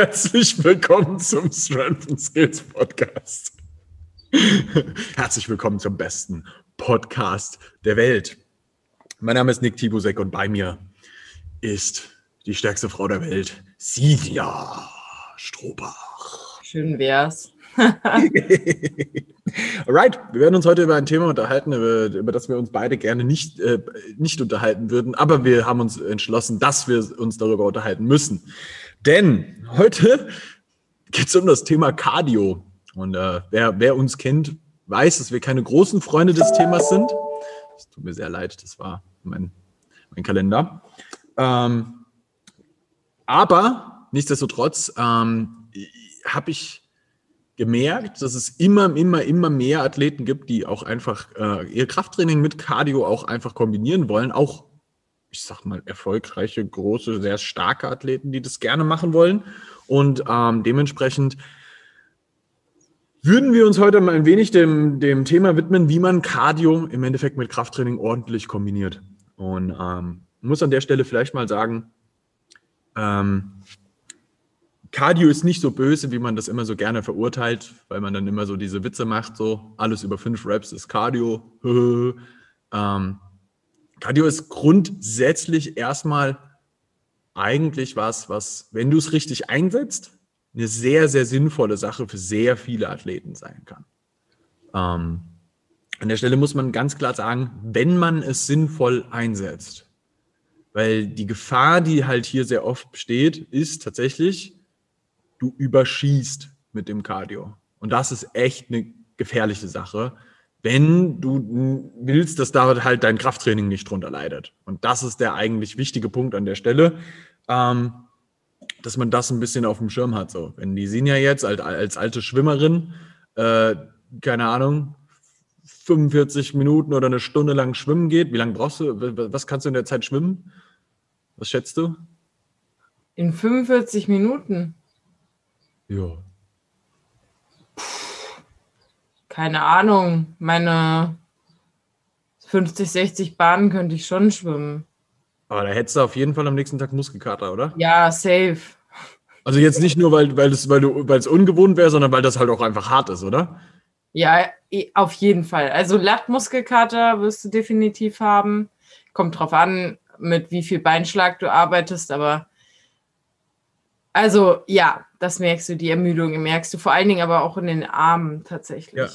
Herzlich willkommen zum Strength and Skills Podcast. Herzlich willkommen zum besten Podcast der Welt. Mein Name ist Nick Tibusek und bei mir ist die stärkste Frau der Welt, Silvia Strohbach. Schön wär's. Alright, wir werden uns heute über ein Thema unterhalten, über, über das wir uns beide gerne nicht, äh, nicht unterhalten würden, aber wir haben uns entschlossen, dass wir uns darüber unterhalten müssen. Denn heute geht es um das Thema Cardio. Und äh, wer, wer uns kennt, weiß, dass wir keine großen Freunde des Themas sind. Es tut mir sehr leid, das war mein, mein Kalender. Ähm, aber nichtsdestotrotz ähm, habe ich gemerkt, dass es immer, immer, immer mehr Athleten gibt, die auch einfach äh, ihr Krafttraining mit Cardio auch einfach kombinieren wollen. Auch, ich sag mal, erfolgreiche, große, sehr starke Athleten, die das gerne machen wollen. Und ähm, dementsprechend würden wir uns heute mal ein wenig dem, dem Thema widmen, wie man Cardio im Endeffekt mit Krafttraining ordentlich kombiniert. Und ähm, muss an der Stelle vielleicht mal sagen, ähm, Cardio ist nicht so böse, wie man das immer so gerne verurteilt, weil man dann immer so diese Witze macht, so alles über fünf Reps ist Cardio. ähm, Cardio ist grundsätzlich erstmal eigentlich was, was, wenn du es richtig einsetzt, eine sehr, sehr sinnvolle Sache für sehr viele Athleten sein kann. Ähm, an der Stelle muss man ganz klar sagen, wenn man es sinnvoll einsetzt, weil die Gefahr, die halt hier sehr oft besteht, ist tatsächlich, du überschießt mit dem Cardio. Und das ist echt eine gefährliche Sache, wenn du willst, dass da halt dein Krafttraining nicht drunter leidet. Und das ist der eigentlich wichtige Punkt an der Stelle, ähm, dass man das ein bisschen auf dem Schirm hat. So, wenn die Sinja jetzt als, als alte Schwimmerin, äh, keine Ahnung, 45 Minuten oder eine Stunde lang schwimmen geht, wie lange brauchst du, was kannst du in der Zeit schwimmen? Was schätzt du? In 45 Minuten? Ja. Keine Ahnung. Meine 50, 60 Bahnen könnte ich schon schwimmen. Aber da hättest du auf jeden Fall am nächsten Tag Muskelkater, oder? Ja, safe. Also jetzt nicht nur, weil, weil, das, weil, du, weil es ungewohnt wäre, sondern weil das halt auch einfach hart ist, oder? Ja, auf jeden Fall. Also Lattmuskelkater wirst du definitiv haben. Kommt drauf an, mit wie viel Beinschlag du arbeitest, aber also ja, das merkst du, die Ermüdung merkst du vor allen Dingen aber auch in den Armen tatsächlich. Ja.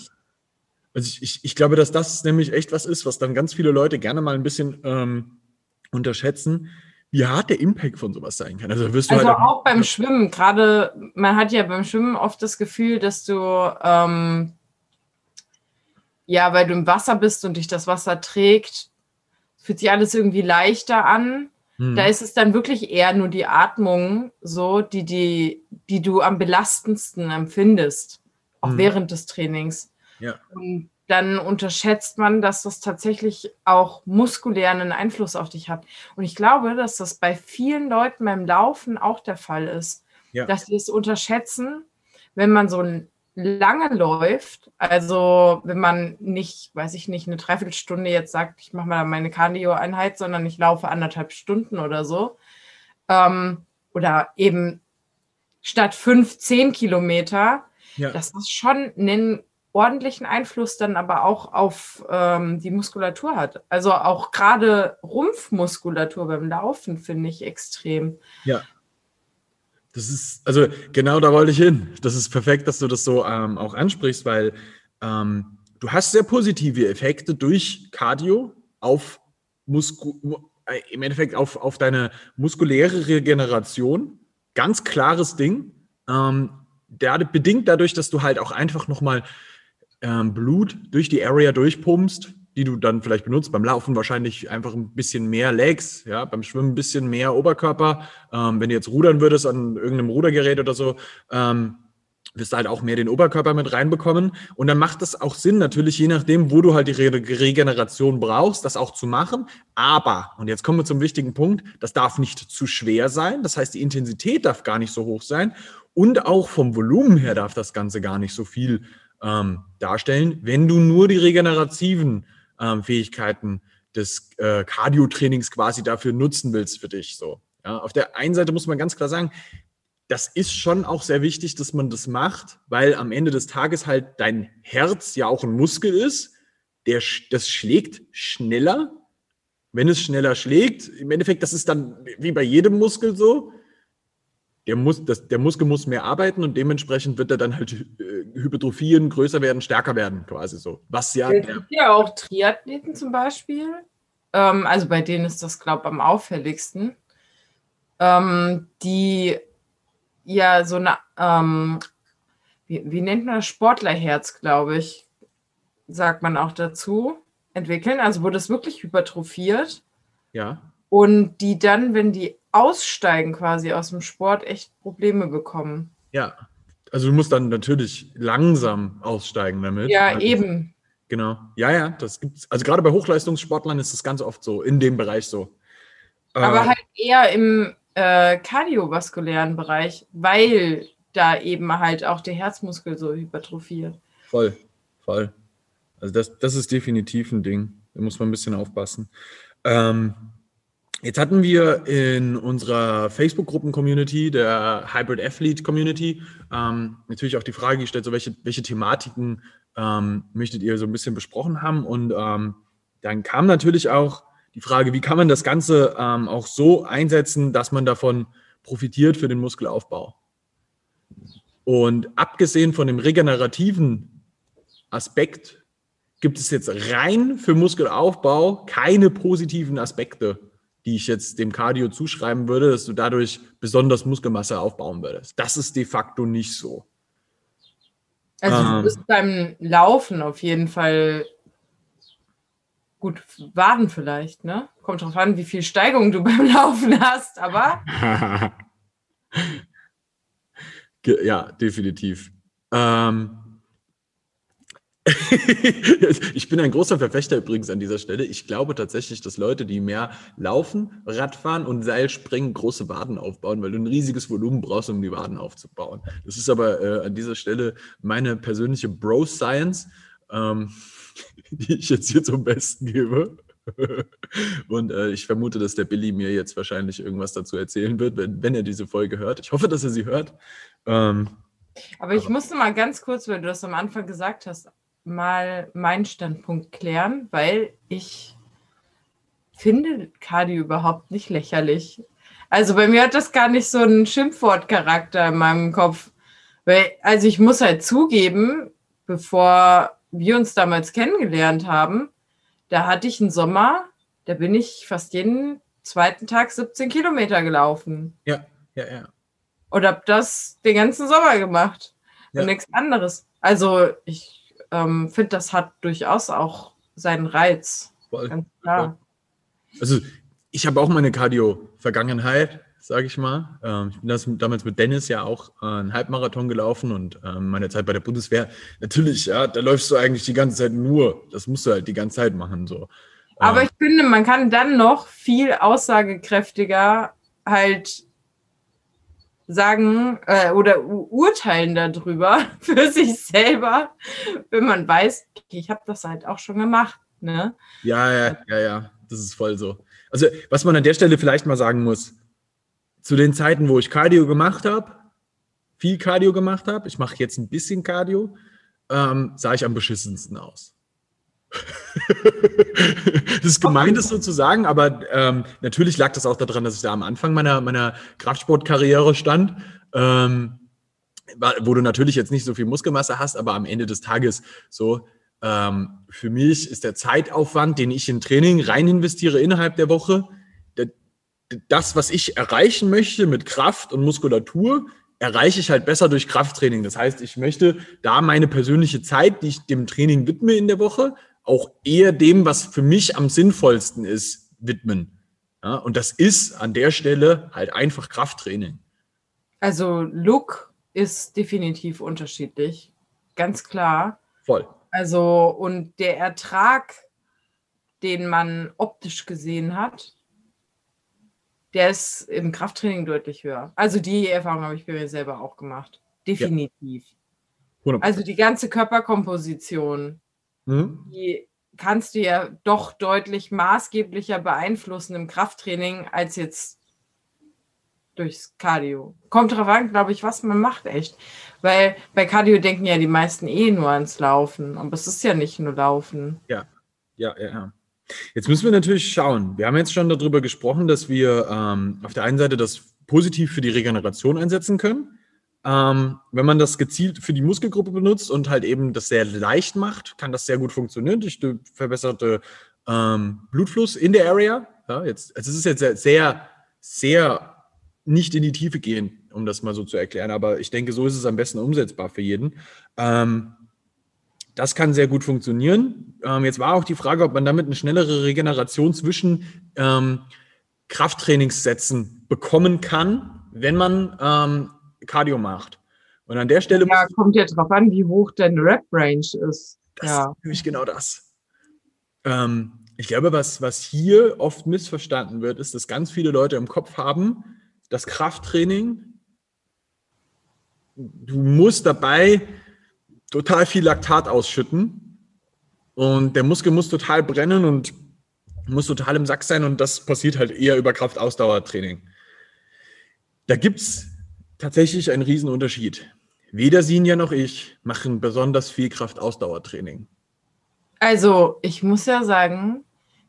Also ich, ich, ich glaube, dass das nämlich echt was ist, was dann ganz viele Leute gerne mal ein bisschen ähm, unterschätzen, wie hart der Impact von sowas sein kann. Also, wirst du also halt auch, auch beim Schwimmen, gerade man hat ja beim Schwimmen oft das Gefühl, dass du ähm, ja, weil du im Wasser bist und dich das Wasser trägt, fühlt sich alles irgendwie leichter an. Da hm. ist es dann wirklich eher nur die Atmung, so, die, die, die du am belastendsten empfindest, auch hm. während des Trainings. Ja. Und dann unterschätzt man, dass das tatsächlich auch muskulär einen Einfluss auf dich hat. Und ich glaube, dass das bei vielen Leuten beim Laufen auch der Fall ist, ja. dass sie es unterschätzen, wenn man so ein lange läuft, also wenn man nicht, weiß ich nicht, eine Dreiviertelstunde jetzt sagt, ich mache mal meine Cardio-Einheit, sondern ich laufe anderthalb Stunden oder so, ähm, oder eben statt fünf, zehn Kilometer, ja. dass das schon einen ordentlichen Einfluss dann aber auch auf ähm, die Muskulatur hat. Also auch gerade Rumpfmuskulatur beim Laufen finde ich extrem. Ja. Das ist, also genau da wollte ich hin. Das ist perfekt, dass du das so ähm, auch ansprichst, weil ähm, du hast sehr positive Effekte durch Cardio auf Musku äh, im Endeffekt auf, auf deine muskuläre Regeneration. Ganz klares Ding. Ähm, der, bedingt dadurch, dass du halt auch einfach nochmal ähm, Blut durch die Area durchpumpst, die du dann vielleicht benutzt. Beim Laufen wahrscheinlich einfach ein bisschen mehr Legs, ja, beim Schwimmen ein bisschen mehr Oberkörper. Ähm, wenn du jetzt rudern würdest an irgendeinem Rudergerät oder so, ähm, wirst du halt auch mehr den Oberkörper mit reinbekommen. Und dann macht es auch Sinn, natürlich, je nachdem, wo du halt die Re Regeneration brauchst, das auch zu machen. Aber, und jetzt kommen wir zum wichtigen Punkt, das darf nicht zu schwer sein. Das heißt, die Intensität darf gar nicht so hoch sein. Und auch vom Volumen her darf das Ganze gar nicht so viel ähm, darstellen, wenn du nur die regenerativen ähm, Fähigkeiten des äh, Cardio-Trainings quasi dafür nutzen willst für dich. So. Ja, auf der einen Seite muss man ganz klar sagen, das ist schon auch sehr wichtig, dass man das macht, weil am Ende des Tages halt dein Herz ja auch ein Muskel ist. Der, das schlägt schneller. Wenn es schneller schlägt, im Endeffekt, das ist dann wie bei jedem Muskel so. Der, muss, das, der Muskel muss mehr arbeiten und dementsprechend wird er dann halt äh, hypertrophieren, größer werden, stärker werden, quasi so. Was ja. Es gibt ja auch Triathleten zum Beispiel. Ähm, also bei denen ist das, glaube ich, am auffälligsten. Ähm, die ja so eine, ähm, wie, wie nennt man das? Sportlerherz, glaube ich, sagt man auch dazu, entwickeln. Also wurde es wirklich hypertrophiert. Ja. Und die dann, wenn die aussteigen quasi aus dem Sport, echt Probleme bekommen. Ja. Also du musst dann natürlich langsam aussteigen damit. Ja, also, eben. Genau. Ja, ja, das gibt's. Also gerade bei Hochleistungssportlern ist das ganz oft so, in dem Bereich so. Aber äh, halt eher im äh, kardiovaskulären Bereich, weil da eben halt auch der Herzmuskel so hypertrophiert. Voll, voll. Also das, das ist definitiv ein Ding. Da muss man ein bisschen aufpassen. Ähm, jetzt hatten wir in unserer Facebook-Gruppen-Community, der Hybrid Athlete Community, ähm, natürlich auch die Frage gestellt, so welche, welche Thematiken ähm, möchtet ihr so ein bisschen besprochen haben? Und ähm, dann kam natürlich auch die Frage, wie kann man das Ganze ähm, auch so einsetzen, dass man davon profitiert für den Muskelaufbau. Und abgesehen von dem regenerativen Aspekt gibt es jetzt rein für Muskelaufbau keine positiven Aspekte, die ich jetzt dem Cardio zuschreiben würde, dass du dadurch besonders Muskelmasse aufbauen würdest. Das ist de facto nicht so. Also du bist ähm, beim Laufen auf jeden Fall Gut, Waden vielleicht, ne? Kommt drauf an, wie viel Steigung du beim Laufen hast, aber. ja, definitiv. Ähm. ich bin ein großer Verfechter übrigens an dieser Stelle. Ich glaube tatsächlich, dass Leute, die mehr laufen, Radfahren und Seilspringen, große Waden aufbauen, weil du ein riesiges Volumen brauchst, um die Waden aufzubauen. Das ist aber äh, an dieser Stelle meine persönliche Bro-Science. Ähm, die ich jetzt hier zum Besten gebe. Und äh, ich vermute, dass der Billy mir jetzt wahrscheinlich irgendwas dazu erzählen wird, wenn, wenn er diese Folge hört. Ich hoffe, dass er sie hört. Ähm, aber ich aber, musste mal ganz kurz, weil du das am Anfang gesagt hast, mal meinen Standpunkt klären, weil ich finde Cardio überhaupt nicht lächerlich. Also bei mir hat das gar nicht so einen Schimpfwortcharakter in meinem Kopf. Weil, also ich muss halt zugeben, bevor wir uns damals kennengelernt haben, da hatte ich einen Sommer, da bin ich fast jeden zweiten Tag 17 Kilometer gelaufen. Ja, ja, ja. Und habe das den ganzen Sommer gemacht ja. und nichts anderes. Also ich ähm, finde, das hat durchaus auch seinen Reiz. Voll. Ganz klar. Also ich habe auch meine Cardio-Vergangenheit sage ich mal. Ähm, ich bin das damals mit Dennis ja auch äh, einen Halbmarathon gelaufen und ähm, meine Zeit bei der Bundeswehr, natürlich, ja, da läufst du eigentlich die ganze Zeit nur. Das musst du halt die ganze Zeit machen. So. Aber ähm, ich finde, man kann dann noch viel aussagekräftiger halt sagen äh, oder urteilen darüber für sich selber, wenn man weiß, ich habe das halt auch schon gemacht. Ne? Ja, ja, ja, ja, das ist voll so. Also, was man an der Stelle vielleicht mal sagen muss, zu den Zeiten, wo ich Cardio gemacht habe, viel Cardio gemacht habe, ich mache jetzt ein bisschen Cardio, ähm, sah ich am beschissensten aus. das ist gemein, das so zu sagen, aber ähm, natürlich lag das auch daran, dass ich da am Anfang meiner, meiner Kraftsportkarriere stand, ähm, wo du natürlich jetzt nicht so viel Muskelmasse hast, aber am Ende des Tages so, ähm, für mich ist der Zeitaufwand, den ich in Training rein investiere innerhalb der Woche, das, was ich erreichen möchte mit Kraft und Muskulatur, erreiche ich halt besser durch Krafttraining. Das heißt, ich möchte da meine persönliche Zeit, die ich dem Training widme in der Woche, auch eher dem, was für mich am sinnvollsten ist, widmen. Ja, und das ist an der Stelle halt einfach Krafttraining. Also Look ist definitiv unterschiedlich, ganz klar. Voll. Also und der Ertrag, den man optisch gesehen hat, der ist im Krafttraining deutlich höher. Also die Erfahrung habe ich bei mir selber auch gemacht. Definitiv. Ja. Also die ganze Körperkomposition, mhm. die kannst du ja doch deutlich maßgeblicher beeinflussen im Krafttraining als jetzt durchs Cardio. Kommt drauf an, glaube ich, was man macht, echt. Weil bei Cardio denken ja die meisten eh nur ans Laufen. Aber es ist ja nicht nur Laufen. Ja, ja, ja, ja. Jetzt müssen wir natürlich schauen. Wir haben jetzt schon darüber gesprochen, dass wir ähm, auf der einen Seite das positiv für die Regeneration einsetzen können. Ähm, wenn man das gezielt für die Muskelgruppe benutzt und halt eben das sehr leicht macht, kann das sehr gut funktionieren durch verbesserte ähm, Blutfluss in der Area. Ja, jetzt, also es ist jetzt sehr, sehr nicht in die Tiefe gehen, um das mal so zu erklären, aber ich denke, so ist es am besten umsetzbar für jeden. Ähm, das kann sehr gut funktionieren. Ähm, jetzt war auch die Frage, ob man damit eine schnellere Regeneration zwischen ähm, Krafttrainingssätzen bekommen kann, wenn man ähm, Cardio macht. Und an der Stelle. Ja, kommt ja drauf an, wie hoch deine Rep-Range ist. Das ja. ist nämlich genau das. Ähm, ich glaube, was, was hier oft missverstanden wird, ist, dass ganz viele Leute im Kopf haben, das Krafttraining, du musst dabei total viel Laktat ausschütten und der Muskel muss total brennen und muss total im Sack sein und das passiert halt eher über Kraftausdauertraining. Da gibt es tatsächlich einen Riesenunterschied. Weder Sinja noch ich machen besonders viel Kraftausdauertraining. Also, ich muss ja sagen,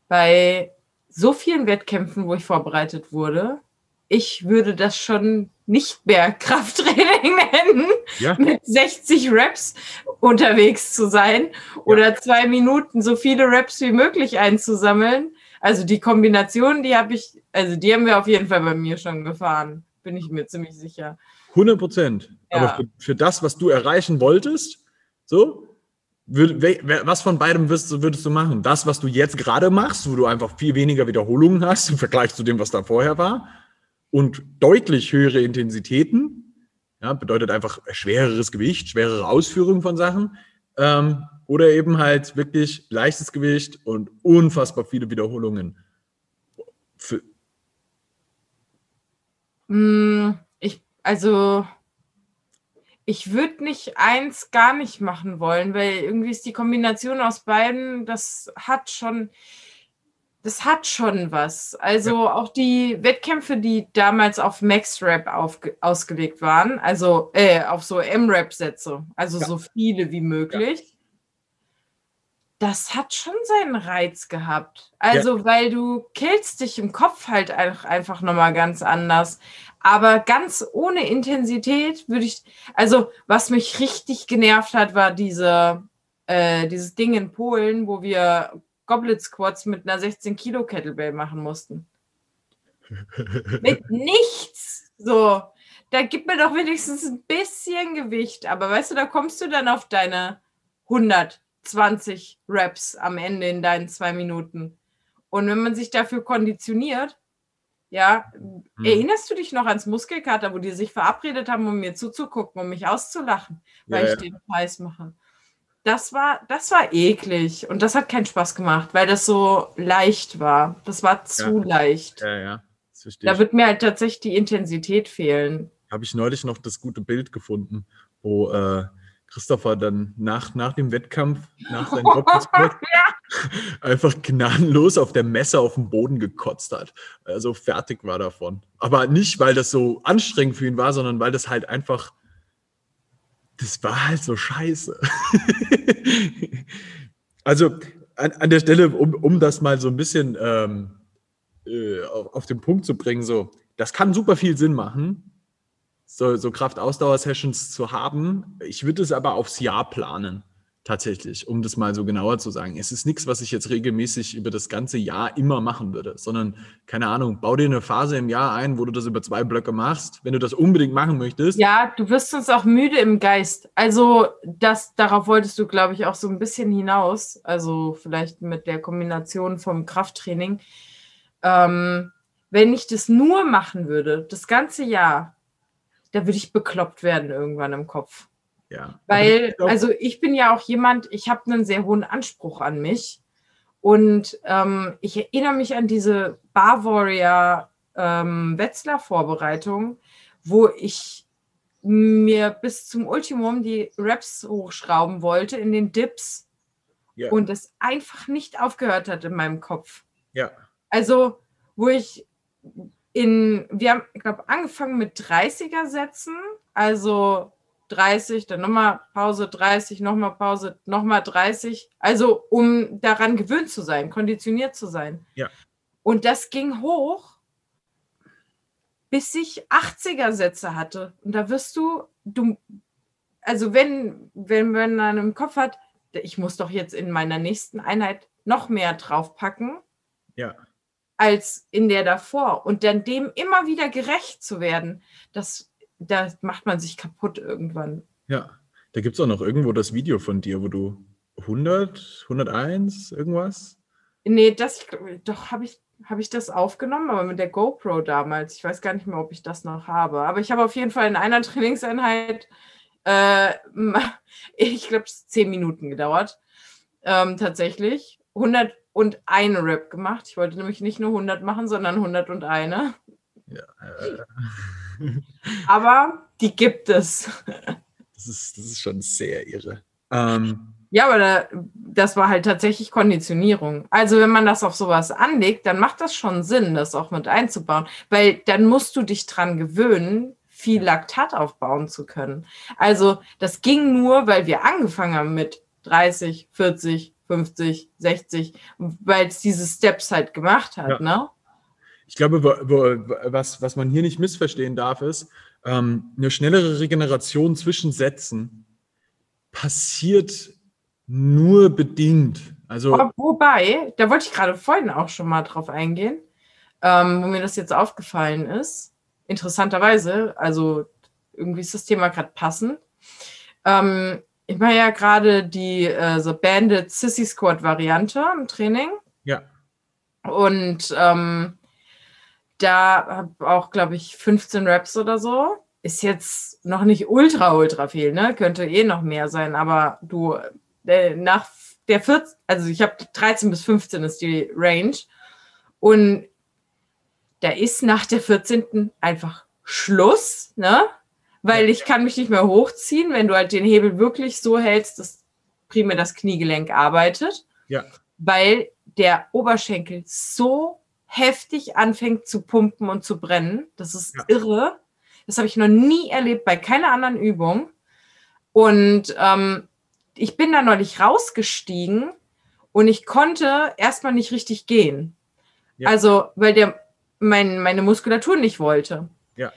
bei so vielen Wettkämpfen, wo ich vorbereitet wurde, ich würde das schon nicht mehr Krafttraining nennen, ja. mit 60 Reps unterwegs zu sein oder ja. zwei Minuten so viele Reps wie möglich einzusammeln. Also die Kombination, die habe ich, also die haben wir auf jeden Fall bei mir schon gefahren, bin ich mir ziemlich sicher. 100 Prozent. Ja. Aber für, für, das, was du erreichen wolltest, so, würd, was von beidem würdest, würdest du machen? Das, was du jetzt gerade machst, wo du einfach viel weniger Wiederholungen hast im Vergleich zu dem, was da vorher war, und deutlich höhere Intensitäten, ja, bedeutet einfach schwereres Gewicht, schwerere Ausführung von Sachen, ähm, oder eben halt wirklich leichtes Gewicht und unfassbar viele Wiederholungen. Für ich, also ich würde nicht eins gar nicht machen wollen, weil irgendwie ist die Kombination aus beiden, das hat schon, das hat schon was. Also ja. auch die Wettkämpfe, die damals auf Max-Rap ausgelegt waren, also äh, auf so M-Rap-Sätze, also ja. so viele wie möglich. Ja. Das hat schon seinen Reiz gehabt. Also, weil du killst dich im Kopf halt einfach nochmal ganz anders. Aber ganz ohne Intensität würde ich, also was mich richtig genervt hat, war diese, äh, dieses Ding in Polen, wo wir Goblet Squats mit einer 16 Kilo Kettlebell machen mussten. mit nichts. So, da gibt mir doch wenigstens ein bisschen Gewicht. Aber weißt du, da kommst du dann auf deine 120 Reps am Ende in deinen zwei Minuten. Und wenn man sich dafür konditioniert, ja, hm. erinnerst du dich noch ans Muskelkater, wo die sich verabredet haben, um mir zuzugucken, um mich auszulachen, weil ja, ich ja. den Preis mache? das war, das war eklig und das hat keinen Spaß gemacht, weil das so leicht war. Das war zu ja. leicht. Ja, ja. Da wird mir halt tatsächlich die Intensität fehlen. Habe ich neulich noch das gute Bild gefunden, wo äh, Christopher dann nach, nach dem Wettkampf, nach seinem ja. einfach gnadenlos auf der Messe auf den Boden gekotzt hat. Also fertig war davon. Aber nicht, weil das so anstrengend für ihn war, sondern weil das halt einfach das war halt so scheiße. also an, an, der Stelle, um, um das mal so ein bisschen ähm, äh, auf, auf, den Punkt zu bringen, so, das kann super viel Sinn machen, so, so Kraft-Ausdauer-Sessions zu haben. Ich würde es aber aufs Jahr planen tatsächlich, um das mal so genauer zu sagen. Es ist nichts, was ich jetzt regelmäßig über das ganze Jahr immer machen würde, sondern, keine Ahnung, bau dir eine Phase im Jahr ein, wo du das über zwei Blöcke machst, wenn du das unbedingt machen möchtest. Ja, du wirst uns auch müde im Geist. Also, das, darauf wolltest du, glaube ich, auch so ein bisschen hinaus. Also, vielleicht mit der Kombination vom Krafttraining. Ähm, wenn ich das nur machen würde, das ganze Jahr, da würde ich bekloppt werden irgendwann im Kopf. Ja. Weil, also ich bin ja auch jemand, ich habe einen sehr hohen Anspruch an mich. Und ähm, ich erinnere mich an diese Bar Warrior ähm, Wetzlar-Vorbereitung, wo ich mir bis zum Ultimum die Raps hochschrauben wollte in den Dips ja. und es einfach nicht aufgehört hat in meinem Kopf. Ja. Also, wo ich in, wir haben, ich glaube, angefangen mit 30er-Sätzen, also 30, dann nochmal Pause, 30, nochmal Pause, nochmal 30. Also um daran gewöhnt zu sein, konditioniert zu sein. Ja. Und das ging hoch, bis ich 80er-Sätze hatte. Und da wirst du, du, also wenn, wenn man dann im Kopf hat, ich muss doch jetzt in meiner nächsten Einheit noch mehr draufpacken. Ja als in der davor. Und dann dem immer wieder gerecht zu werden, das, da macht man sich kaputt irgendwann. Ja, da gibt es auch noch irgendwo das Video von dir, wo du 100, 101, irgendwas? Nee, das, doch, habe ich, hab ich das aufgenommen, aber mit der GoPro damals. Ich weiß gar nicht mehr, ob ich das noch habe. Aber ich habe auf jeden Fall in einer Trainingseinheit, äh, ich glaube, es zehn Minuten gedauert, ähm, tatsächlich. 100 und eine Rap gemacht. Ich wollte nämlich nicht nur 100 machen, sondern 101. Ja, äh. aber die gibt es. Das ist, das ist schon sehr irre. Ähm, ja, aber da, das war halt tatsächlich Konditionierung. Also wenn man das auf sowas anlegt, dann macht das schon Sinn, das auch mit einzubauen, weil dann musst du dich dran gewöhnen, viel Laktat aufbauen zu können. Also das ging nur, weil wir angefangen haben mit 30, 40, 50, 60, weil es diese Steps halt gemacht hat, ja. ne? Ich glaube, wo, wo, was, was man hier nicht missverstehen darf, ist, ähm, eine schnellere Regeneration zwischen Sätzen passiert nur bedingt. Also, wobei, da wollte ich gerade vorhin auch schon mal drauf eingehen, ähm, wo mir das jetzt aufgefallen ist. Interessanterweise, also irgendwie ist das Thema gerade passend. Ähm, ich mache ja gerade die äh, so Banded Sissy Squad Variante im Training. Ja. Und ähm, da habe auch, glaube ich, 15 Raps oder so. Ist jetzt noch nicht ultra, ultra viel, ne? Könnte eh noch mehr sein, aber du, äh, nach der 14, also ich habe 13 bis 15 ist die Range. Und da ist nach der 14. einfach Schluss, ne? Weil ich kann mich nicht mehr hochziehen, wenn du halt den Hebel wirklich so hältst, dass primär das Kniegelenk arbeitet. Ja. Weil der Oberschenkel so heftig anfängt zu pumpen und zu brennen. Das ist ja. irre. Das habe ich noch nie erlebt bei keiner anderen Übung. Und ähm, ich bin da neulich rausgestiegen und ich konnte erstmal nicht richtig gehen. Ja. Also, weil der mein, meine Muskulatur nicht wollte. Ja.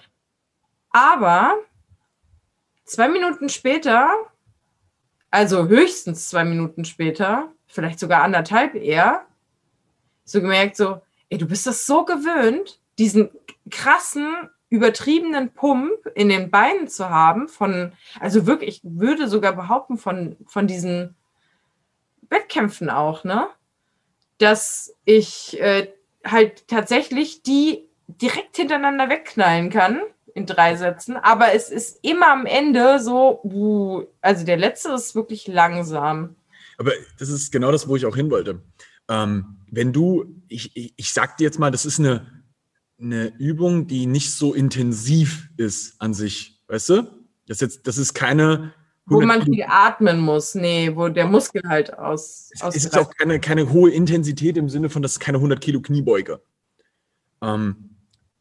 Aber Zwei Minuten später, also höchstens zwei Minuten später, vielleicht sogar anderthalb eher, so gemerkt, so, ey, du bist das so gewöhnt, diesen krassen, übertriebenen Pump in den Beinen zu haben, von, also wirklich, ich würde sogar behaupten, von, von diesen Wettkämpfen auch, ne? Dass ich äh, halt tatsächlich die direkt hintereinander wegknallen kann in drei Sätzen, aber es ist immer am Ende so, uh, also der letzte ist wirklich langsam. Aber das ist genau das, wo ich auch hin wollte. Ähm, wenn du, ich, ich, ich sag dir jetzt mal, das ist eine, eine Übung, die nicht so intensiv ist an sich, weißt du? Das, jetzt, das ist keine. Wo man viel atmen muss, nee, wo der Muskel halt aus. Es, es ist auch keine, keine hohe Intensität im Sinne von, das ist keine 100 Kilo Kniebeuge. Ähm,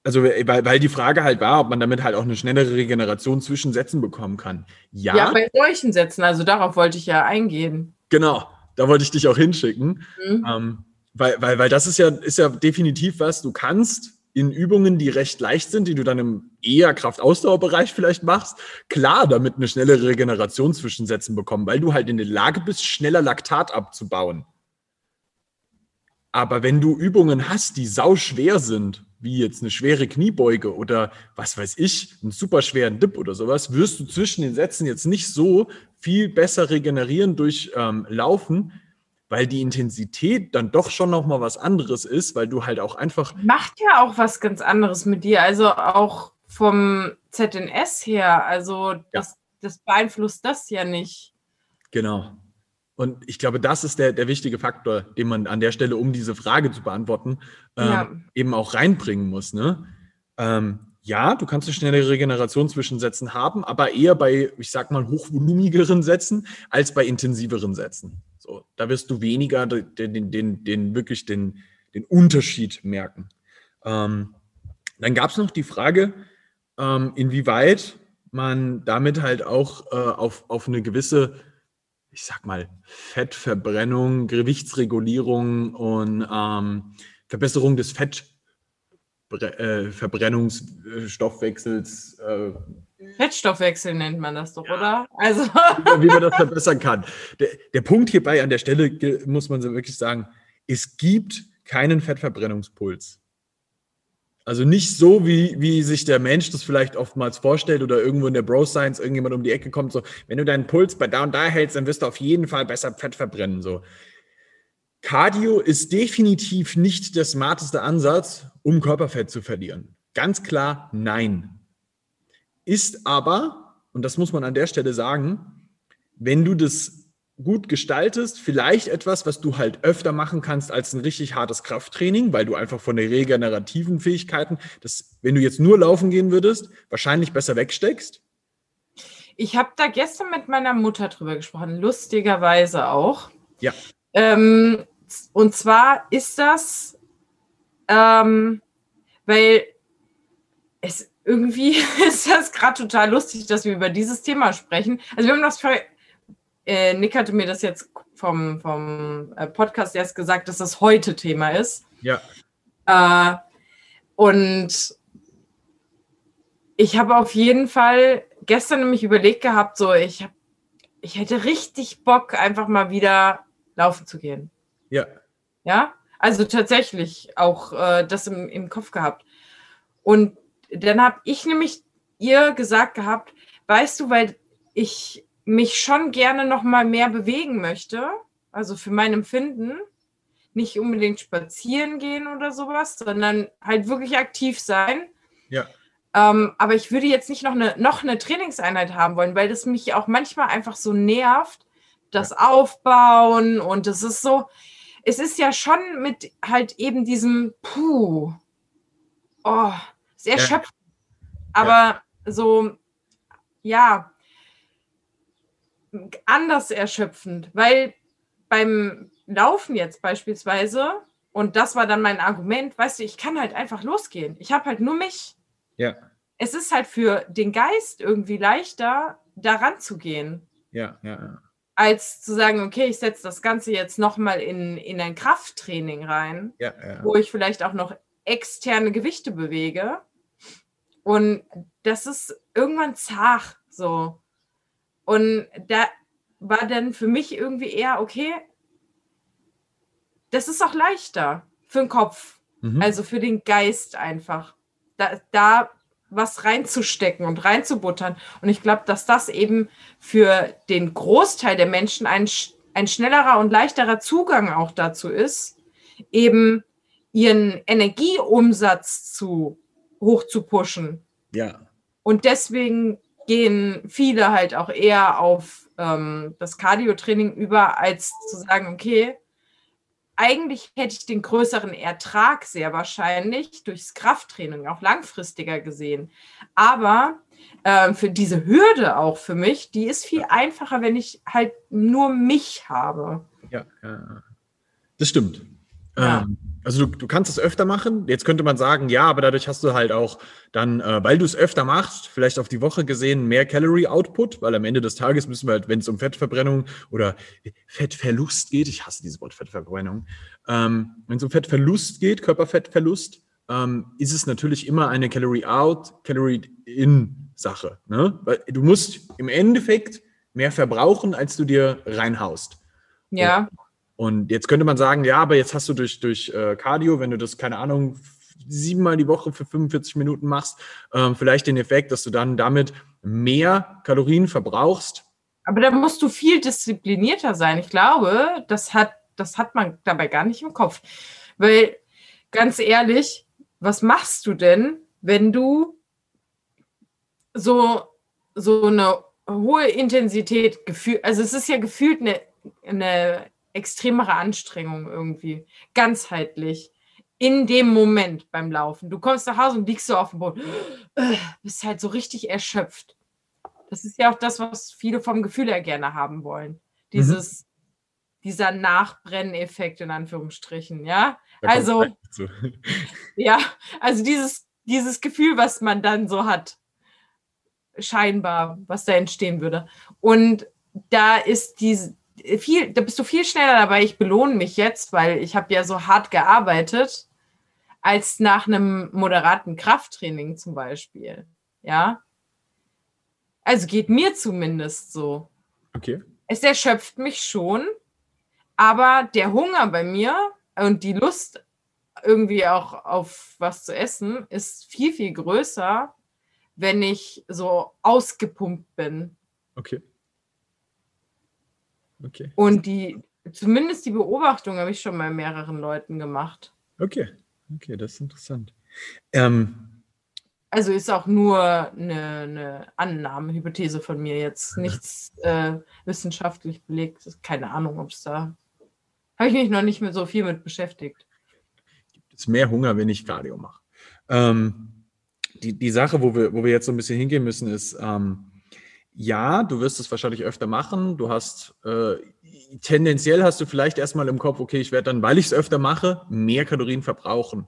also, weil, weil die Frage halt war, ob man damit halt auch eine schnellere Regeneration zwischen Sätzen bekommen kann. Ja. Ja, bei solchen Sätzen, also darauf wollte ich ja eingehen. Genau, da wollte ich dich auch hinschicken. Mhm. Ähm, weil, weil, weil das ist ja, ist ja definitiv was, du kannst in Übungen, die recht leicht sind, die du dann im eher Kraftausdauerbereich vielleicht machst, klar damit eine schnellere Regeneration zwischen Sätzen bekommen, weil du halt in der Lage bist, schneller Laktat abzubauen. Aber wenn du Übungen hast, die sau schwer sind wie jetzt eine schwere Kniebeuge oder was weiß ich, einen super schweren Dip oder sowas, wirst du zwischen den Sätzen jetzt nicht so viel besser regenerieren durch ähm, Laufen, weil die Intensität dann doch schon noch mal was anderes ist, weil du halt auch einfach macht ja auch was ganz anderes mit dir, also auch vom ZNS her, also das, ja. das beeinflusst das ja nicht. Genau. Und ich glaube, das ist der, der wichtige Faktor, den man an der Stelle, um diese Frage zu beantworten, ähm, ja. eben auch reinbringen muss. Ne? Ähm, ja, du kannst eine schnelle Regeneration zwischen Sätzen haben, aber eher bei, ich sag mal, hochvolumigeren Sätzen als bei intensiveren Sätzen. So, da wirst du weniger den, den, den, den wirklich den, den Unterschied merken. Ähm, Dann gab es noch die Frage, ähm, inwieweit man damit halt auch äh, auf, auf eine gewisse, ich sag mal, Fettverbrennung, Gewichtsregulierung und ähm, Verbesserung des Fettverbrennungsstoffwechsels. Äh, äh, Fettstoffwechsel nennt man das doch, ja. oder? Also. Wie man das verbessern kann. Der, der Punkt hierbei an der Stelle muss man so wirklich sagen, es gibt keinen Fettverbrennungspuls. Also nicht so, wie, wie sich der Mensch das vielleicht oftmals vorstellt oder irgendwo in der Bro Science irgendjemand um die Ecke kommt, so, wenn du deinen Puls bei da und da hältst, dann wirst du auf jeden Fall besser Fett verbrennen, so. Cardio ist definitiv nicht der smarteste Ansatz, um Körperfett zu verlieren. Ganz klar nein. Ist aber, und das muss man an der Stelle sagen, wenn du das gut gestaltest, vielleicht etwas, was du halt öfter machen kannst als ein richtig hartes Krafttraining, weil du einfach von den regenerativen Fähigkeiten, das, wenn du jetzt nur laufen gehen würdest, wahrscheinlich besser wegsteckst. Ich habe da gestern mit meiner Mutter drüber gesprochen, lustigerweise auch. Ja. Ähm, und zwar ist das, ähm, weil es irgendwie ist das gerade total lustig, dass wir über dieses Thema sprechen. Also wir haben das für äh, Nick hatte mir das jetzt vom, vom äh, Podcast erst gesagt, dass das heute Thema ist. Ja. Äh, und ich habe auf jeden Fall gestern nämlich überlegt gehabt, so ich hab, ich hätte richtig Bock, einfach mal wieder laufen zu gehen. Ja. Ja, also tatsächlich auch äh, das im, im Kopf gehabt. Und dann habe ich nämlich ihr gesagt gehabt, weißt du, weil ich mich schon gerne noch mal mehr bewegen möchte, also für mein Empfinden, nicht unbedingt spazieren gehen oder sowas, sondern halt wirklich aktiv sein. Ja. Ähm, aber ich würde jetzt nicht noch eine, noch eine Trainingseinheit haben wollen, weil das mich auch manchmal einfach so nervt, das ja. Aufbauen und es ist so, es ist ja schon mit halt eben diesem Puh, oh, sehr ja. schöpfend. Aber ja. so, ja, anders erschöpfend, weil beim Laufen jetzt beispielsweise, und das war dann mein Argument, weißt du, ich kann halt einfach losgehen. Ich habe halt nur mich. Ja. Es ist halt für den Geist irgendwie leichter, daran zu gehen. Ja, ja, ja. Als zu sagen, okay, ich setze das Ganze jetzt nochmal in, in ein Krafttraining rein, ja, ja. wo ich vielleicht auch noch externe Gewichte bewege. Und das ist irgendwann zart so. Und da war dann für mich irgendwie eher, okay, das ist auch leichter für den Kopf, mhm. also für den Geist einfach, da, da was reinzustecken und reinzubuttern. Und ich glaube, dass das eben für den Großteil der Menschen ein, ein schnellerer und leichterer Zugang auch dazu ist, eben ihren Energieumsatz zu hoch zu pushen. Ja. Und deswegen gehen viele halt auch eher auf ähm, das Cardio-Training über, als zu sagen, okay, eigentlich hätte ich den größeren Ertrag sehr wahrscheinlich durchs Krafttraining, auch langfristiger gesehen. Aber äh, für diese Hürde auch für mich, die ist viel einfacher, wenn ich halt nur mich habe. Ja, ja. das stimmt. Ja. Ähm, also du, du kannst es öfter machen. Jetzt könnte man sagen, ja, aber dadurch hast du halt auch dann, äh, weil du es öfter machst, vielleicht auf die Woche gesehen mehr Calorie Output, weil am Ende des Tages müssen wir halt, wenn es um Fettverbrennung oder Fettverlust geht, ich hasse dieses Wort Fettverbrennung, ähm, wenn es um Fettverlust geht, Körperfettverlust, ähm, ist es natürlich immer eine Calorie Out, Calorie In Sache. Ne? Weil du musst im Endeffekt mehr verbrauchen, als du dir reinhaust. Ja. Und und jetzt könnte man sagen, ja, aber jetzt hast du durch, durch äh, Cardio, wenn du das, keine Ahnung, siebenmal die Woche für 45 Minuten machst, ähm, vielleicht den Effekt, dass du dann damit mehr Kalorien verbrauchst. Aber da musst du viel disziplinierter sein. Ich glaube, das hat, das hat man dabei gar nicht im Kopf. Weil, ganz ehrlich, was machst du denn, wenn du so, so eine hohe Intensität gefühlt, also es ist ja gefühlt eine, eine extremere Anstrengung irgendwie, ganzheitlich. In dem Moment beim Laufen. Du kommst nach Hause und liegst so auf dem Boden, äh, bist halt so richtig erschöpft. Das ist ja auch das, was viele vom Gefühl her gerne haben wollen. Dieses, mhm. dieser Nachbrenneffekt in Anführungsstrichen, ja. Also, ja, also dieses, dieses Gefühl, was man dann so hat. Scheinbar, was da entstehen würde. Und da ist diese, viel, da bist du viel schneller dabei. Ich belohne mich jetzt, weil ich habe ja so hart gearbeitet, als nach einem moderaten Krafttraining zum Beispiel. Ja. Also geht mir zumindest so. Okay. Es erschöpft mich schon, aber der Hunger bei mir und die Lust irgendwie auch auf was zu essen ist viel, viel größer, wenn ich so ausgepumpt bin. Okay. Okay. Und die, zumindest die Beobachtung habe ich schon bei mehreren Leuten gemacht. Okay, okay, das ist interessant. Ähm, also ist auch nur eine, eine Annahme, Hypothese von mir jetzt, nichts äh, wissenschaftlich belegt. Keine Ahnung, ob es da. Habe ich mich noch nicht mehr so viel mit beschäftigt. Gibt es mehr Hunger, wenn ich Cardio mache? Ähm, die, die Sache, wo wir, wo wir jetzt so ein bisschen hingehen müssen, ist, ähm, ja, du wirst es wahrscheinlich öfter machen. Du hast äh, tendenziell hast du vielleicht erstmal im Kopf, okay, ich werde dann, weil ich es öfter mache, mehr Kalorien verbrauchen.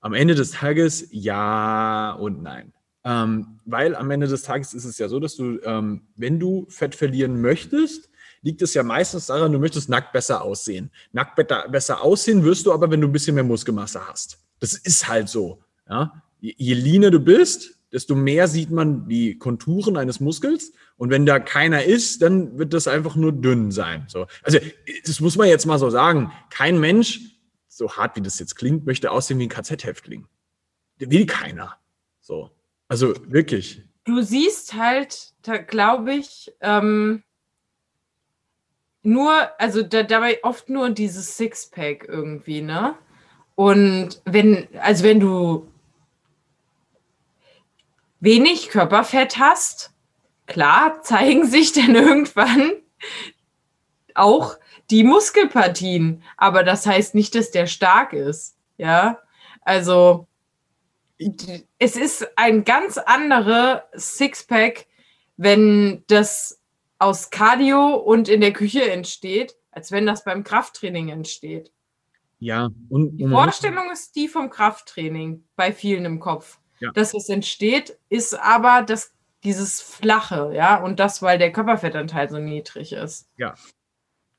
Am Ende des Tages ja und nein. Ähm, weil am Ende des Tages ist es ja so, dass du, ähm, wenn du Fett verlieren möchtest, liegt es ja meistens daran, du möchtest nackt besser aussehen. Nackt besser aussehen wirst du aber, wenn du ein bisschen mehr Muskelmasse hast. Das ist halt so. Ja? Je, je leaner du bist, desto mehr sieht man die Konturen eines Muskels. Und wenn da keiner ist, dann wird das einfach nur dünn sein. So. Also, das muss man jetzt mal so sagen. Kein Mensch, so hart wie das jetzt klingt, möchte aussehen wie ein KZ-Häftling. Will keiner. So. Also wirklich. Du siehst halt, glaube ich, ähm, nur, also da, dabei oft nur dieses Sixpack irgendwie, ne? Und wenn, also wenn du wenig Körperfett hast, klar, zeigen sich dann irgendwann auch die Muskelpartien. Aber das heißt nicht, dass der stark ist. Ja, also es ist ein ganz anderer Sixpack, wenn das aus Cardio und in der Küche entsteht, als wenn das beim Krafttraining entsteht. Ja, und die Vorstellung ist die vom Krafttraining bei vielen im Kopf ja. dass es entsteht, ist aber das, dieses Flache, ja, und das, weil der Körperfettanteil so niedrig ist. Ja.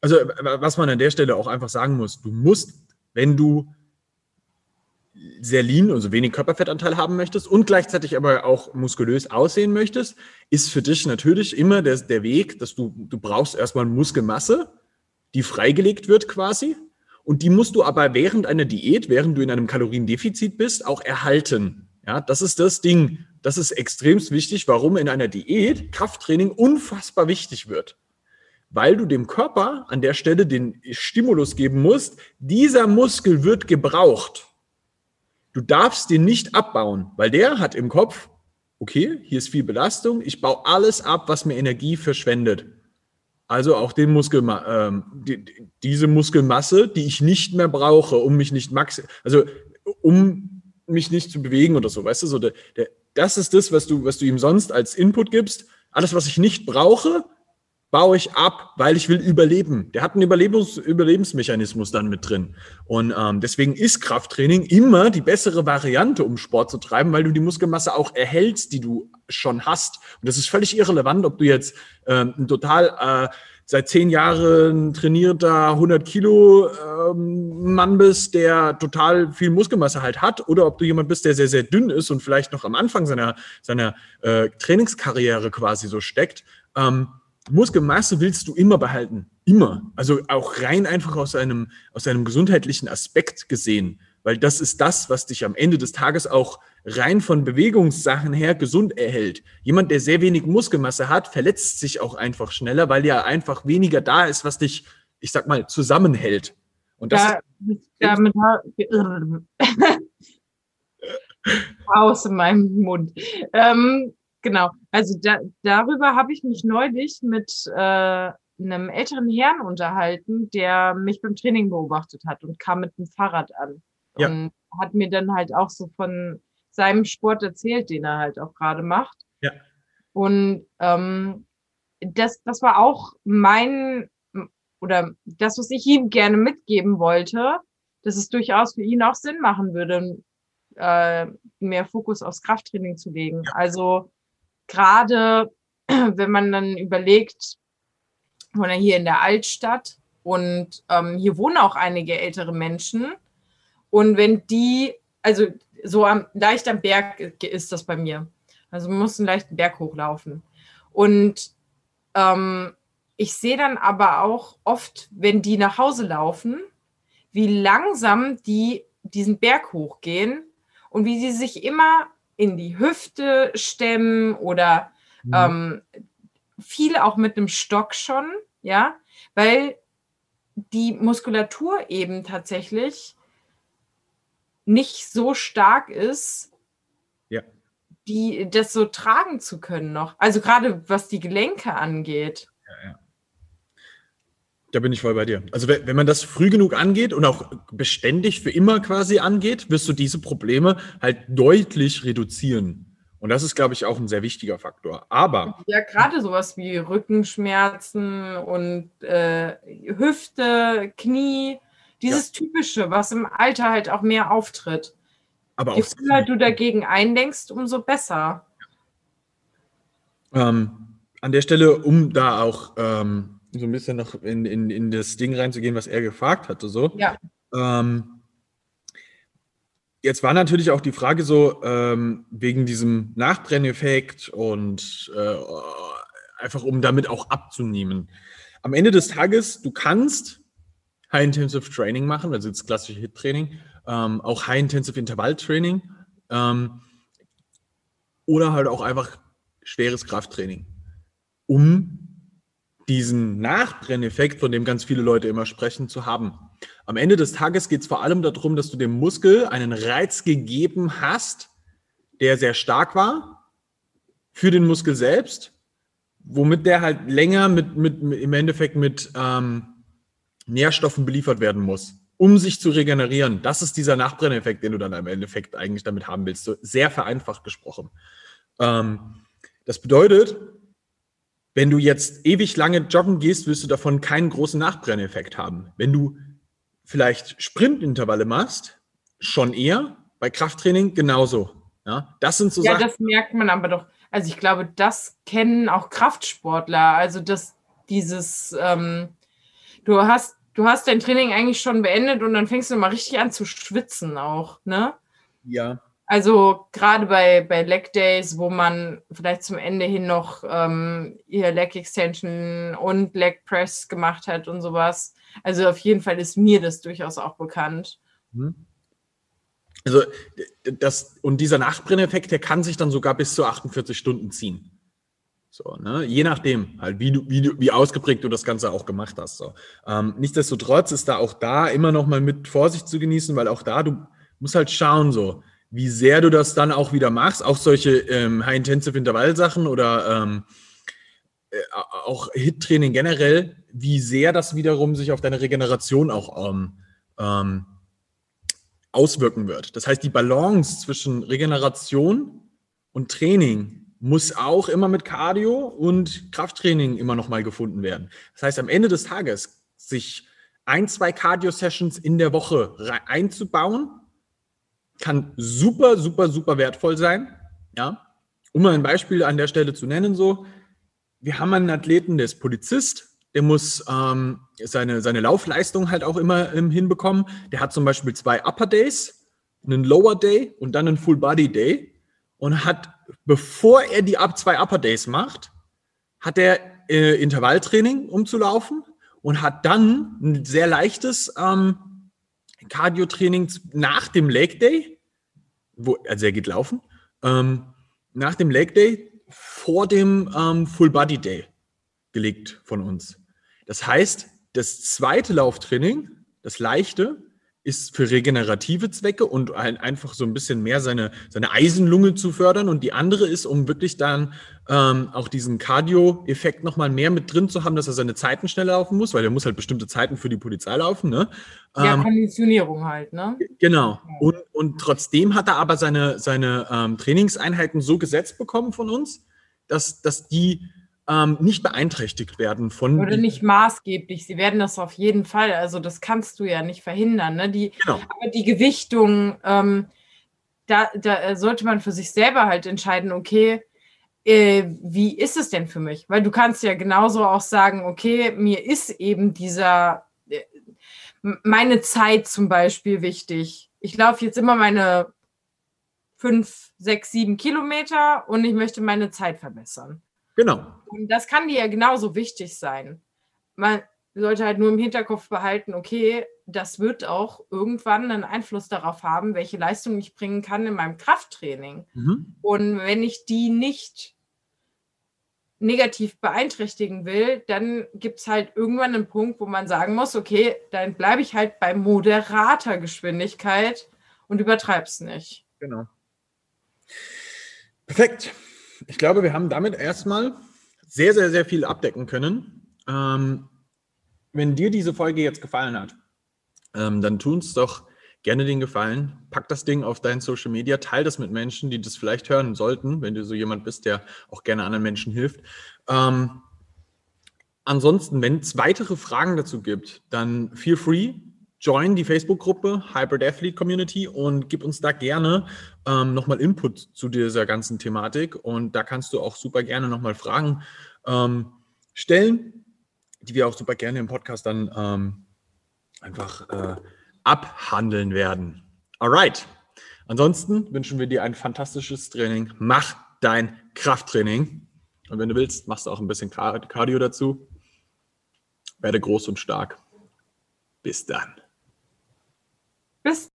Also, was man an der Stelle auch einfach sagen muss, du musst, wenn du sehr lean, also wenig Körperfettanteil haben möchtest und gleichzeitig aber auch muskulös aussehen möchtest, ist für dich natürlich immer der, der Weg, dass du, du brauchst erstmal Muskelmasse, die freigelegt wird quasi. Und die musst du aber während einer Diät, während du in einem Kaloriendefizit bist, auch erhalten. Ja, das ist das Ding. Das ist extremst wichtig, warum in einer Diät Krafttraining unfassbar wichtig wird. Weil du dem Körper an der Stelle den Stimulus geben musst, dieser Muskel wird gebraucht. Du darfst den nicht abbauen, weil der hat im Kopf, okay, hier ist viel Belastung, ich baue alles ab, was mir Energie verschwendet. Also auch den Muskel, ähm, die, diese Muskelmasse, die ich nicht mehr brauche, um mich nicht max, also um mich nicht zu bewegen oder so, weißt du, so der, der, das ist das, was du, was du ihm sonst als Input gibst. Alles, was ich nicht brauche, baue ich ab, weil ich will überleben. Der hat einen Überlebens Überlebensmechanismus dann mit drin. Und ähm, deswegen ist Krafttraining immer die bessere Variante, um Sport zu treiben, weil du die Muskelmasse auch erhältst, die du schon hast. Und das ist völlig irrelevant, ob du jetzt ähm, ein total äh, seit zehn Jahren trainierter 100 Kilo ähm, Mann bist, der total viel Muskelmasse halt hat, oder ob du jemand bist, der sehr, sehr dünn ist und vielleicht noch am Anfang seiner, seiner äh, Trainingskarriere quasi so steckt. Ähm, Muskelmasse willst du immer behalten. Immer. Also auch rein einfach aus einem, aus einem gesundheitlichen Aspekt gesehen. Weil das ist das, was dich am Ende des Tages auch rein von Bewegungssachen her gesund erhält. Jemand, der sehr wenig Muskelmasse hat, verletzt sich auch einfach schneller, weil ja einfach weniger da ist, was dich, ich sag mal, zusammenhält. Und das ja, damit aus in meinem Mund. Ähm, genau. Also da, darüber habe ich mich neulich mit äh, einem älteren Herrn unterhalten, der mich beim Training beobachtet hat und kam mit dem Fahrrad an. Ja. Und hat mir dann halt auch so von seinem Sport erzählt, den er halt auch gerade macht. Ja. Und ähm, das, das war auch mein oder das, was ich ihm gerne mitgeben wollte, dass es durchaus für ihn auch Sinn machen würde. äh, mehr Fokus aufs Krafttraining zu legen. Also gerade wenn man dann überlegt, oder hier in der Altstadt und ähm, hier wohnen auch einige ältere Menschen. Und wenn die, also so am, leicht am Berg ist das bei mir. Also man muss einen leichten Berg hochlaufen. Und ähm, ich sehe dann aber auch oft, wenn die nach Hause laufen, wie langsam die diesen Berg hochgehen und wie sie sich immer in die Hüfte stemmen oder mhm. ähm, viele auch mit einem Stock schon, ja, weil die Muskulatur eben tatsächlich nicht so stark ist, ja. die das so tragen zu können noch. Also gerade was die Gelenke angeht. Ja, ja. Da bin ich voll bei dir. Also wenn man das früh genug angeht und auch beständig für immer quasi angeht, wirst du diese Probleme halt deutlich reduzieren. Und das ist, glaube ich, auch ein sehr wichtiger Faktor. Aber. Ja, gerade sowas wie Rückenschmerzen und äh, Hüfte, Knie, dieses ja. Typische, was im Alter halt auch mehr auftritt. Aber Je früher du dagegen eindenkst, umso besser. Ähm, an der Stelle, um da auch ähm, so ein bisschen noch in, in, in das Ding reinzugehen, was er gefragt hatte, so. Ja. Ähm, Jetzt war natürlich auch die Frage so, ähm, wegen diesem Nachbrenneffekt und äh, einfach um damit auch abzunehmen. Am Ende des Tages, du kannst High-Intensive Training machen, also das klassische HIT-Training, ähm, auch High-Intensive Intervall-Training ähm, oder halt auch einfach schweres Krafttraining, um diesen Nachbrenneffekt, von dem ganz viele Leute immer sprechen, zu haben. Am Ende des Tages geht es vor allem darum, dass du dem Muskel einen Reiz gegeben hast, der sehr stark war für den Muskel selbst, womit der halt länger mit, mit, mit im Endeffekt mit ähm, Nährstoffen beliefert werden muss, um sich zu regenerieren. Das ist dieser Nachbrenneffekt, den du dann im Endeffekt eigentlich damit haben willst. So sehr vereinfacht gesprochen. Ähm, das bedeutet, wenn du jetzt ewig lange joggen gehst, wirst du davon keinen großen Nachbrenneffekt haben. Wenn du vielleicht Sprintintervalle machst, schon eher. Bei Krafttraining genauso. Ja, das sind so ja, Sachen. Ja, das merkt man aber doch. Also ich glaube, das kennen auch Kraftsportler. Also dass dieses, ähm, du hast, du hast dein Training eigentlich schon beendet und dann fängst du mal richtig an zu schwitzen auch, ne? Ja. Also gerade bei, bei Leg Days, wo man vielleicht zum Ende hin noch ähm, ihr Leg Extension und Leg Press gemacht hat und sowas. Also auf jeden Fall ist mir das durchaus auch bekannt. Mhm. Also das, und dieser Nachbrenneffekt, der kann sich dann sogar bis zu 48 Stunden ziehen. So, ne? Je nachdem, halt, wie, du, wie, du, wie ausgeprägt du das Ganze auch gemacht hast. So. Ähm, nichtsdestotrotz ist da auch da immer noch mal mit Vorsicht zu genießen, weil auch da, du musst halt schauen, so, wie sehr du das dann auch wieder machst, auch solche ähm, High-Intensive-Intervall-Sachen oder ähm, äh, auch Hit-Training generell, wie sehr das wiederum sich auf deine Regeneration auch ähm, ähm, auswirken wird. Das heißt, die Balance zwischen Regeneration und Training muss auch immer mit Cardio und Krafttraining immer noch mal gefunden werden. Das heißt, am Ende des Tages sich ein, zwei Cardio-Sessions in der Woche einzubauen, kann super, super, super wertvoll sein. Ja, um mal ein Beispiel an der Stelle zu nennen, so, wir haben einen Athleten, der ist Polizist, der muss ähm, seine, seine Laufleistung halt auch immer ähm, hinbekommen. Der hat zum Beispiel zwei Upper Days, einen Lower Day und dann einen Full Body Day und hat, bevor er die zwei Upper Days macht, hat er äh, Intervalltraining, um zu laufen und hat dann ein sehr leichtes ähm, Cardio-Training nach dem Leg Day, wo, also er geht laufen, ähm, nach dem Leg Day vor dem ähm, Full Body Day gelegt von uns. Das heißt, das zweite Lauftraining, das leichte, ist für regenerative Zwecke und einfach so ein bisschen mehr seine, seine Eisenlunge zu fördern. Und die andere ist, um wirklich dann ähm, auch diesen Cardio-Effekt nochmal mehr mit drin zu haben, dass er seine Zeiten schneller laufen muss, weil er muss halt bestimmte Zeiten für die Polizei laufen. Ne? Ja, ähm, Konditionierung halt, ne? Genau. Und, und trotzdem hat er aber seine, seine ähm, Trainingseinheiten so gesetzt bekommen von uns, dass, dass die ähm, nicht beeinträchtigt werden von. Oder nicht maßgeblich. Sie werden das auf jeden Fall. Also das kannst du ja nicht verhindern. Ne? Die, genau. Aber die Gewichtung, ähm, da, da sollte man für sich selber halt entscheiden, okay, äh, wie ist es denn für mich? Weil du kannst ja genauso auch sagen, okay, mir ist eben dieser, äh, meine Zeit zum Beispiel wichtig. Ich laufe jetzt immer meine fünf, sechs, sieben Kilometer und ich möchte meine Zeit verbessern. Genau. Und das kann dir ja genauso wichtig sein. Man sollte halt nur im Hinterkopf behalten, okay, das wird auch irgendwann einen Einfluss darauf haben, welche Leistung ich bringen kann in meinem Krafttraining. Mhm. Und wenn ich die nicht negativ beeinträchtigen will, dann gibt es halt irgendwann einen Punkt, wo man sagen muss, okay, dann bleibe ich halt bei moderater Geschwindigkeit und übertreib's nicht. Genau. Perfekt. Ich glaube, wir haben damit erstmal sehr, sehr, sehr viel abdecken können. Ähm, wenn dir diese Folge jetzt gefallen hat, ähm, dann tu uns doch gerne den Gefallen, pack das Ding auf dein Social Media, teil das mit Menschen, die das vielleicht hören sollten, wenn du so jemand bist, der auch gerne anderen Menschen hilft. Ähm, ansonsten, wenn es weitere Fragen dazu gibt, dann feel free, join die Facebook-Gruppe Hybrid Athlete Community und gib uns da gerne ähm, nochmal Input zu dieser ganzen Thematik. Und da kannst du auch super gerne nochmal Fragen ähm, stellen, die wir auch super gerne im Podcast dann ähm, einfach äh, abhandeln werden. Alright. Ansonsten wünschen wir dir ein fantastisches Training. Mach dein Krafttraining. Und wenn du willst, machst du auch ein bisschen Cardio dazu. Werde groß und stark. Bis dann. Bis